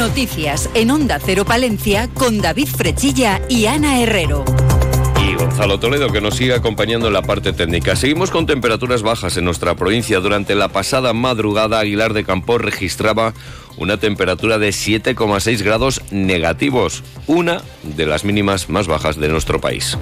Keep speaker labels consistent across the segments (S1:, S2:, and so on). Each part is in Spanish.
S1: Noticias en Onda Cero Palencia con David Frechilla y Ana Herrero.
S2: Y Gonzalo Toledo que nos sigue acompañando en la parte técnica. Seguimos con temperaturas bajas en nuestra provincia. Durante la pasada madrugada, Aguilar de Campo registraba una temperatura de 7,6 grados negativos, una de las mínimas más bajas de nuestro país.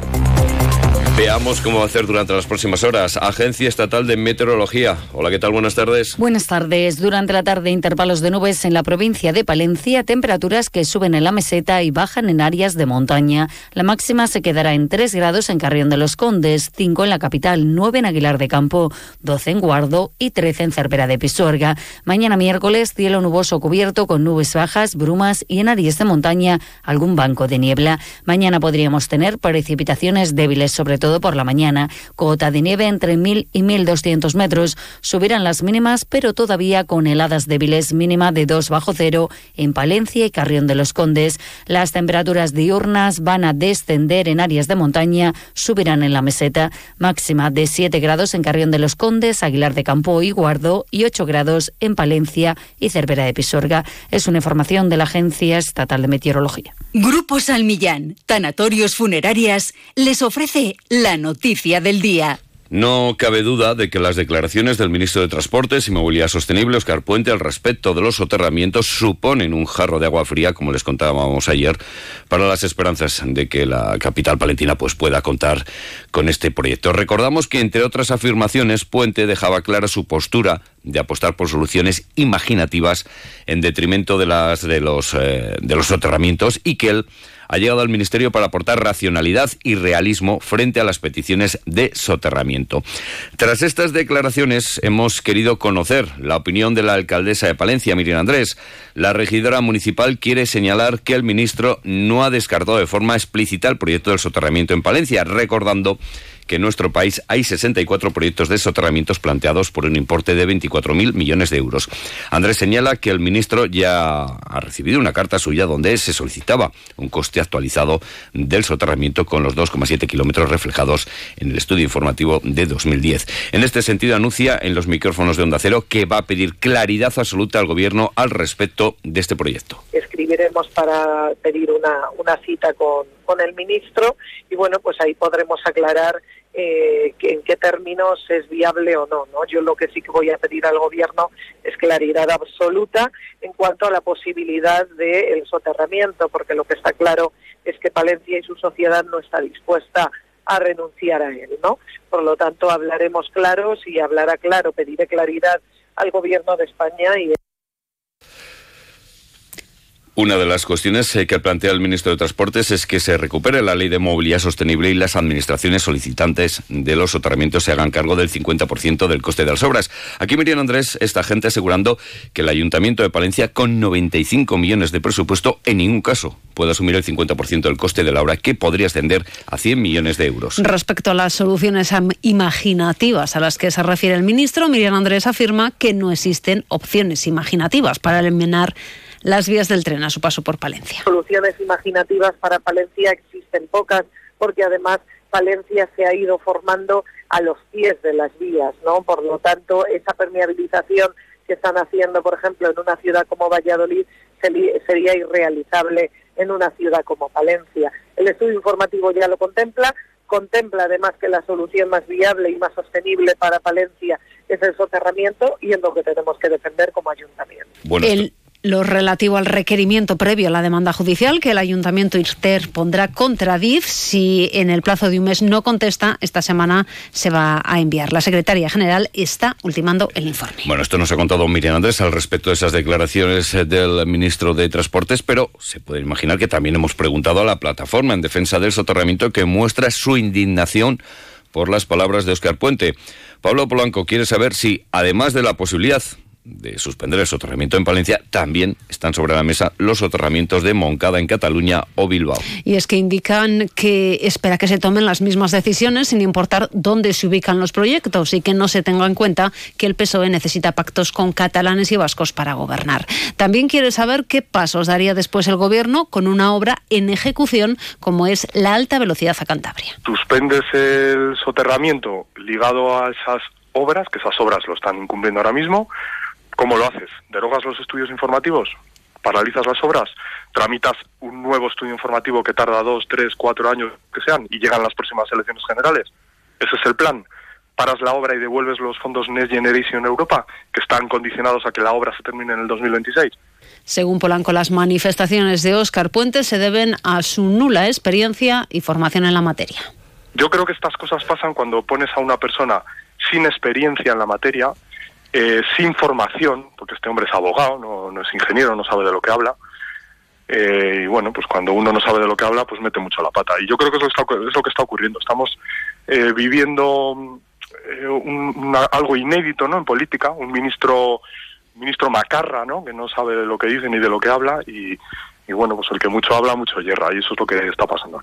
S2: Veamos cómo va a hacer durante las próximas horas. Agencia Estatal de Meteorología. Hola, ¿qué tal? Buenas tardes.
S3: Buenas tardes. Durante la tarde, intervalos de nubes en la provincia de Palencia, temperaturas que suben en la meseta y bajan en áreas de montaña. La máxima se quedará en 3 grados en Carrión de los Condes, 5 en la capital, 9 en Aguilar de Campo, 12 en Guardo y 13 en Cervera de Pisuerga. Mañana miércoles, cielo nuboso cubierto con nubes bajas, brumas y en áreas de montaña algún banco de niebla. Mañana podríamos tener precipitaciones débiles, sobre todo por la mañana. Cota de nieve entre 1.000 y 1.200 metros. Subirán las mínimas, pero todavía con heladas débiles, mínima de 2 bajo cero en Palencia y Carrión de los Condes. Las temperaturas diurnas van a descender en áreas de montaña, subirán en la meseta. Máxima de 7 grados en Carrión de los Condes, Aguilar de Campo y Guardo y 8 grados en Palencia y Cervera de Pisorga. Es una información de la Agencia Estatal de Meteorología.
S1: Grupo Salmillán, Tanatorios Funerarias, les ofrece la noticia del día.
S2: No cabe duda de que las declaraciones del ministro de Transportes y Movilidad Sostenible, Oscar Puente, al respecto de los soterramientos suponen un jarro de agua fría, como les contábamos ayer, para las esperanzas de que la capital palentina pues, pueda contar con este proyecto. Recordamos que, entre otras afirmaciones, Puente dejaba clara su postura de apostar por soluciones imaginativas en detrimento de, las, de, los, eh, de los soterramientos y que él ha llegado al Ministerio para aportar racionalidad y realismo frente a las peticiones de soterramiento. Tras estas declaraciones hemos querido conocer la opinión de la alcaldesa de Palencia, Miriam Andrés. La regidora municipal quiere señalar que el ministro no ha descartado de forma explícita el proyecto del soterramiento en Palencia, recordando que en nuestro país hay 64 proyectos de soterramientos planteados por un importe de 24.000 millones de euros. Andrés señala que el ministro ya ha recibido una carta suya donde se solicitaba un coste actualizado del soterramiento con los 2,7 kilómetros reflejados en el estudio informativo de 2010. En este sentido, anuncia en los micrófonos de Onda Cero que va a pedir claridad absoluta al Gobierno al respecto de este proyecto.
S4: Escribiremos para pedir una, una cita con, con el ministro y bueno, pues ahí podremos aclarar eh, en qué términos es viable o no. Yo lo que sí que voy a pedir al gobierno es claridad absoluta en cuanto a la posibilidad del soterramiento, porque lo que está claro es que Palencia y su sociedad no está dispuesta a renunciar a él, ¿no? Por lo tanto, hablaremos claros y hablará claro, pediré claridad al gobierno de España y
S2: una de las cuestiones eh, que plantea el ministro de Transportes es que se recupere la ley de movilidad sostenible y las administraciones solicitantes de los soterramientos se hagan cargo del 50% del coste de las obras. Aquí Miriam Andrés, esta gente asegurando que el Ayuntamiento de Palencia, con 95 millones de presupuesto, en ningún caso puede asumir el 50% del coste de la obra, que podría ascender a 100 millones de euros.
S3: Respecto a las soluciones imaginativas a las que se refiere el ministro, Miriam Andrés afirma que no existen opciones imaginativas para eliminar las vías del tren a su paso por Palencia.
S4: Soluciones imaginativas para Palencia existen pocas, porque además Palencia se ha ido formando a los pies de las vías, ¿no? Por lo tanto, esa permeabilización que están haciendo, por ejemplo, en una ciudad como Valladolid sería irrealizable en una ciudad como Palencia. El estudio informativo ya lo contempla, contempla además que la solución más viable y más sostenible para Palencia es el soterramiento y es lo que tenemos que defender como ayuntamiento.
S3: Bueno, lo relativo al requerimiento previo a la demanda judicial que el Ayuntamiento pondrá contra DIF. Si en el plazo de un mes no contesta, esta semana se va a enviar. La Secretaría General está ultimando el informe.
S2: Bueno, esto nos ha contado Miriam Andrés al respecto de esas declaraciones del ministro de Transportes, pero se puede imaginar que también hemos preguntado a la plataforma en defensa del soterramiento que muestra su indignación por las palabras de Óscar Puente. Pablo Polanco quiere saber si, además de la posibilidad de suspender el soterramiento en Palencia, también están sobre la mesa los soterramientos de Moncada en Cataluña o Bilbao.
S3: Y es que indican que espera que se tomen las mismas decisiones sin importar dónde se ubican los proyectos y que no se tenga en cuenta que el PSOE necesita pactos con catalanes y vascos para gobernar. También quiere saber qué pasos daría después el gobierno con una obra en ejecución como es la alta velocidad a Cantabria.
S5: Suspendes el soterramiento ligado a esas obras, que esas obras lo están incumpliendo ahora mismo, ¿Cómo lo haces? ¿Derogas los estudios informativos? paralizas las obras, tramitas un nuevo estudio informativo que tarda dos, tres, cuatro años que sean y llegan las próximas elecciones generales. Ese es el plan. Paras la obra y devuelves los fondos Next Generation Europa, que están condicionados a que la obra se termine en el 2026.
S6: Según Polanco, las manifestaciones de Óscar Puente se deben a su nula experiencia y formación en la materia.
S5: Yo creo que estas cosas pasan cuando pones a una persona sin experiencia en la materia, eh, sin formación, porque este hombre es abogado, no, es ingeniero, no sabe de lo que habla. Eh, y bueno, pues cuando uno no sabe de lo que habla, pues mete mucho la pata. Y yo creo que eso es lo que está ocurriendo. Estamos eh, viviendo algo inédito ¿no? en política, un ministro ministro macarra, ¿no? que no sabe de lo que dice ni de lo que habla y, y bueno, pues el que mucho habla, mucho hierra y eso es lo que está pasando.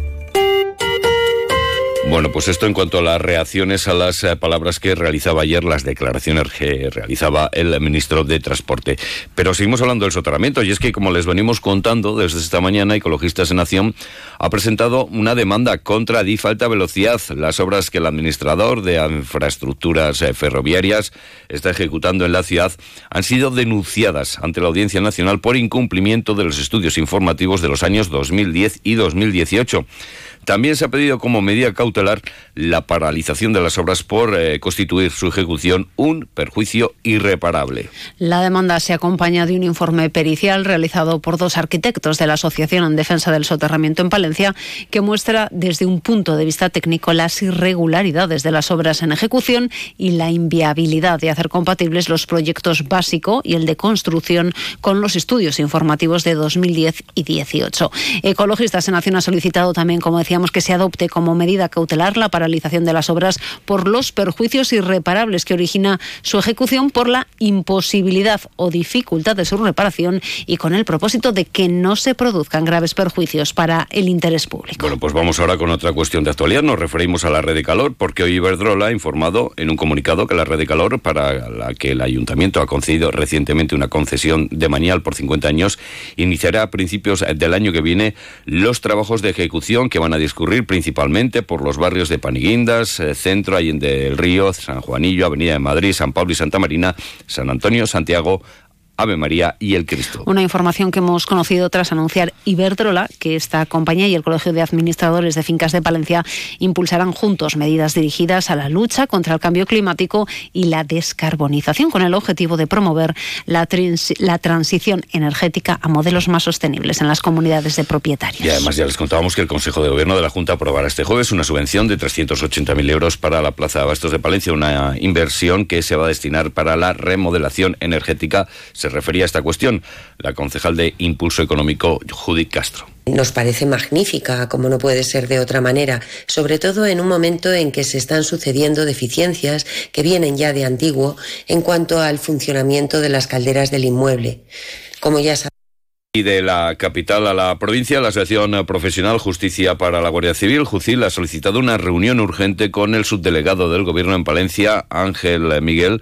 S2: Bueno, pues esto en cuanto a las reacciones a las eh, palabras que realizaba ayer, las declaraciones que realizaba el ministro de Transporte. Pero seguimos hablando del soterramiento y es que, como les venimos contando desde esta mañana, Ecologistas en Nación ha presentado una demanda contra DIF Alta Velocidad. Las obras que el administrador de infraestructuras eh, ferroviarias está ejecutando en la ciudad han sido denunciadas ante la Audiencia Nacional por incumplimiento de los estudios informativos de los años 2010 y 2018. También se ha pedido como medida cautelar la paralización de las obras por eh, constituir su ejecución un perjuicio irreparable.
S6: La demanda se acompaña de un informe pericial realizado por dos arquitectos de la Asociación en Defensa del Soterramiento en Palencia que muestra desde un punto de vista técnico las irregularidades de las obras en ejecución y la inviabilidad de hacer compatibles los proyectos básico y el de construcción con los estudios informativos de 2010 y 18. Ecologistas en Nación ha solicitado también, como decía, que se adopte como medida cautelar la paralización de las obras por los perjuicios irreparables que origina su ejecución por la imposibilidad o dificultad de su reparación y con el propósito de que no se produzcan graves perjuicios para el interés público.
S2: Bueno, pues vamos ahora con otra cuestión de actualidad. Nos referimos a la red de calor porque hoy Iberdrola ha informado en un comunicado que la red de calor para la que el ayuntamiento ha concedido recientemente una concesión de manial por 50 años iniciará a principios del año que viene los trabajos de ejecución que van a discurrir principalmente por los barrios de Paniguindas, eh, Centro, Allende del Río, San Juanillo, Avenida de Madrid, San Pablo y Santa Marina, San Antonio, Santiago, Ave María y el Cristo.
S6: Una información que hemos conocido tras anunciar Iberdrola que esta compañía y el Colegio de Administradores de Fincas de Palencia impulsarán juntos medidas dirigidas a la lucha contra el cambio climático y la descarbonización con el objetivo de promover la, la transición energética a modelos más sostenibles en las comunidades de propietarios.
S2: Y además ya les contábamos que el Consejo de Gobierno de la Junta aprobará este jueves una subvención de 380.000 euros para la Plaza de Abastos de Palencia, una inversión que se va a destinar para la remodelación energética. Se refería a esta cuestión la concejal de Impulso Económico, Judith Castro.
S7: Nos parece magnífica, como no puede ser de otra manera, sobre todo en un momento en que se están sucediendo deficiencias que vienen ya de antiguo en cuanto al funcionamiento de las calderas del inmueble. Como ya
S2: y de la capital a la provincia, la Asociación Profesional Justicia para la Guardia Civil, JUCIL, ha solicitado una reunión urgente con el subdelegado del Gobierno en Palencia, Ángel Miguel,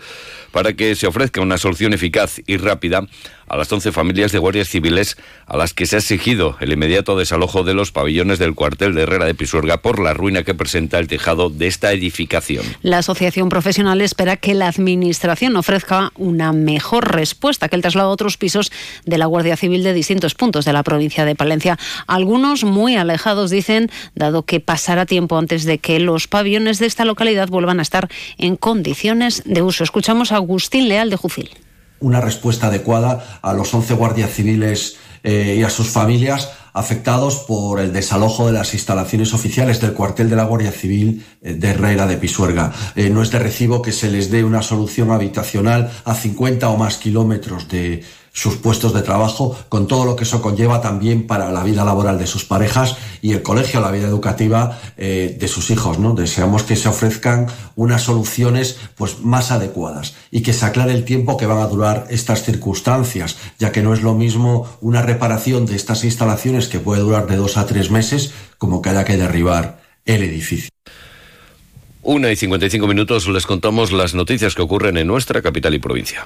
S2: para que se ofrezca una solución eficaz y rápida a las 11 familias de guardias civiles a las que se ha exigido el inmediato desalojo de los pabellones del cuartel de Herrera de Pisuerga por la ruina que presenta el tejado de esta edificación.
S6: La asociación profesional espera que la Administración ofrezca una mejor respuesta que el traslado a otros pisos de la Guardia Civil de distintos puntos de la provincia de Palencia. Algunos muy alejados, dicen, dado que pasará tiempo antes de que los pabellones de esta localidad vuelvan a estar en condiciones de uso. Escuchamos a Agustín Leal de Jucil
S8: una respuesta adecuada a los 11 guardias civiles eh, y a sus familias afectados por el desalojo de las instalaciones oficiales del cuartel de la Guardia Civil eh, de Herrera de Pisuerga. Eh, no es de recibo que se les dé una solución habitacional a 50 o más kilómetros de, sus puestos de trabajo, con todo lo que eso conlleva también para la vida laboral de sus parejas y el colegio, la vida educativa eh, de sus hijos. ¿no? Deseamos que se ofrezcan unas soluciones pues, más adecuadas y que se aclare el tiempo que van a durar estas circunstancias, ya que no es lo mismo una reparación de estas instalaciones que puede durar de dos a tres meses como que haya que derribar el edificio.
S2: Una y 55 minutos les contamos las noticias que ocurren en nuestra capital y provincia.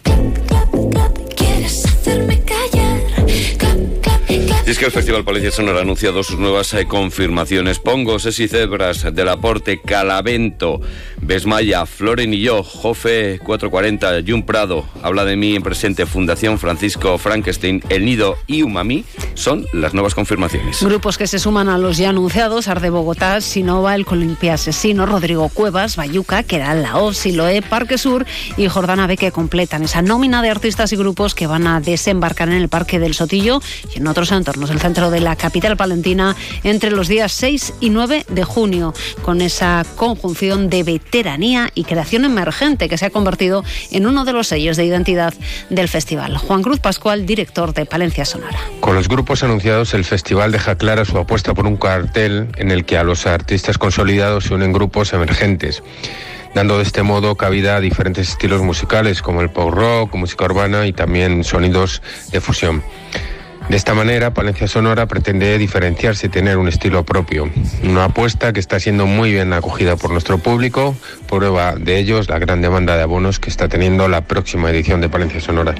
S2: Es que el Festival Palencia Sonora ha anunciado sus nuevas eh, confirmaciones. Pongos, y Cebras, Del Aporte, Calavento, Besmaya, Floren y yo, Jofe 440, Jun Prado, Habla de mí en presente, Fundación Francisco Frankenstein, El Nido y Umami son las nuevas confirmaciones.
S6: Grupos que se suman a los ya anunciados, Arde Bogotá, Sinova, El Colimpia Asesino, Rodrigo Cuevas, Bayuca, Keral Laos, Siloé, Parque Sur y Jordana B que completan esa nómina de artistas y grupos que van a desembarcar en el Parque del Sotillo y en otros entornos el centro de la capital palentina, entre los días 6 y 9 de junio, con esa conjunción de veteranía y creación emergente que se ha convertido en uno de los sellos de identidad del festival. Juan Cruz Pascual, director de Palencia Sonora.
S9: Con los grupos anunciados, el festival deja clara su apuesta por un cartel en el que a los artistas consolidados se unen grupos emergentes dando de este modo cabida a diferentes estilos musicales como el pop rock, música urbana y también sonidos de fusión. De esta manera, Palencia Sonora pretende diferenciarse y tener un estilo propio. Una apuesta que está siendo muy bien acogida por nuestro público, prueba de ello es la gran demanda de abonos que está teniendo la próxima edición de Palencia Sonora.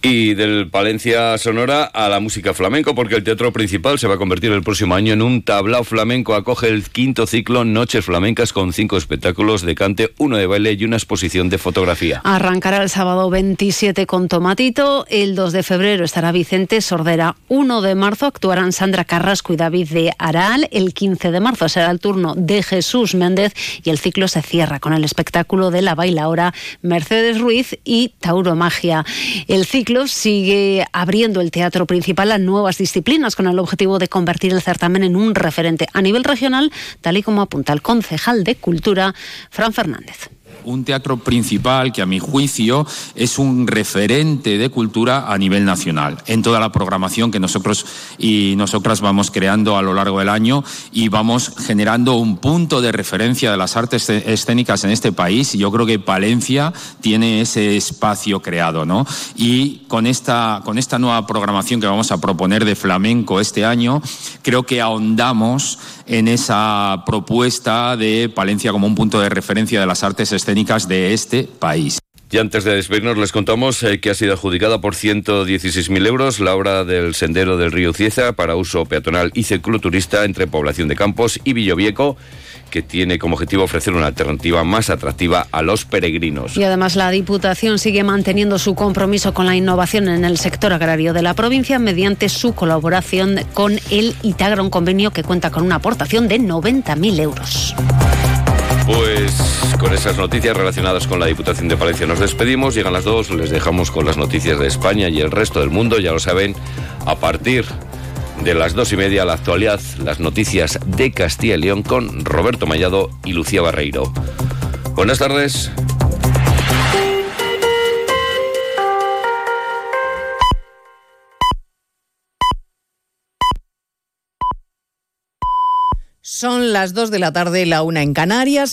S2: Y del Palencia Sonora a la música flamenco, porque el teatro principal se va a convertir el próximo año en un tablao flamenco. Acoge el quinto ciclo Noches Flamencas con cinco espectáculos de cante, uno de baile y una exposición de fotografía.
S6: Arrancará el sábado 27 con Tomatito, el 2 de febrero estará Vicente Sordera, 1 de marzo actuarán Sandra Carrasco y David de Aral, el 15 de marzo será el turno de Jesús Méndez y el ciclo se cierra con el espectáculo de la bailaora Mercedes Ruiz y Tauro Magia. El ciclo sigue abriendo el teatro principal a nuevas disciplinas con el objetivo de convertir el certamen en un referente a nivel regional, tal y como apunta el concejal de Cultura, Fran Fernández
S10: un teatro principal que a mi juicio es un referente de cultura a nivel nacional en toda la programación que nosotros y nosotras vamos creando a lo largo del año y vamos generando un punto de referencia de las artes escénicas en este país y yo creo que Palencia tiene ese espacio creado, ¿no? Y con esta con esta nueva programación que vamos a proponer de flamenco este año, creo que ahondamos en esa propuesta de Palencia como un punto de referencia de las artes escénicas de este país.
S2: Y antes de despedirnos les contamos eh, que ha sido adjudicada por 116.000 euros la obra del sendero del río Cieza para uso peatonal y cicloturista entre Población de Campos y Villovieco que tiene como objetivo ofrecer una alternativa más atractiva a los peregrinos.
S6: Y además la Diputación sigue manteniendo su compromiso con la innovación en el sector agrario de la provincia mediante su colaboración con el Itagra, un convenio que cuenta con una aportación de 90.000 euros.
S2: Pues con esas noticias relacionadas con la Diputación de Palencia nos despedimos. Llegan las dos, les dejamos con las noticias de España y el resto del mundo. Ya lo saben, a partir de las dos y media la actualidad, las noticias de Castilla y León con Roberto Mallado y Lucía Barreiro. Buenas tardes.
S11: Son las dos de la tarde, la una en Canarias.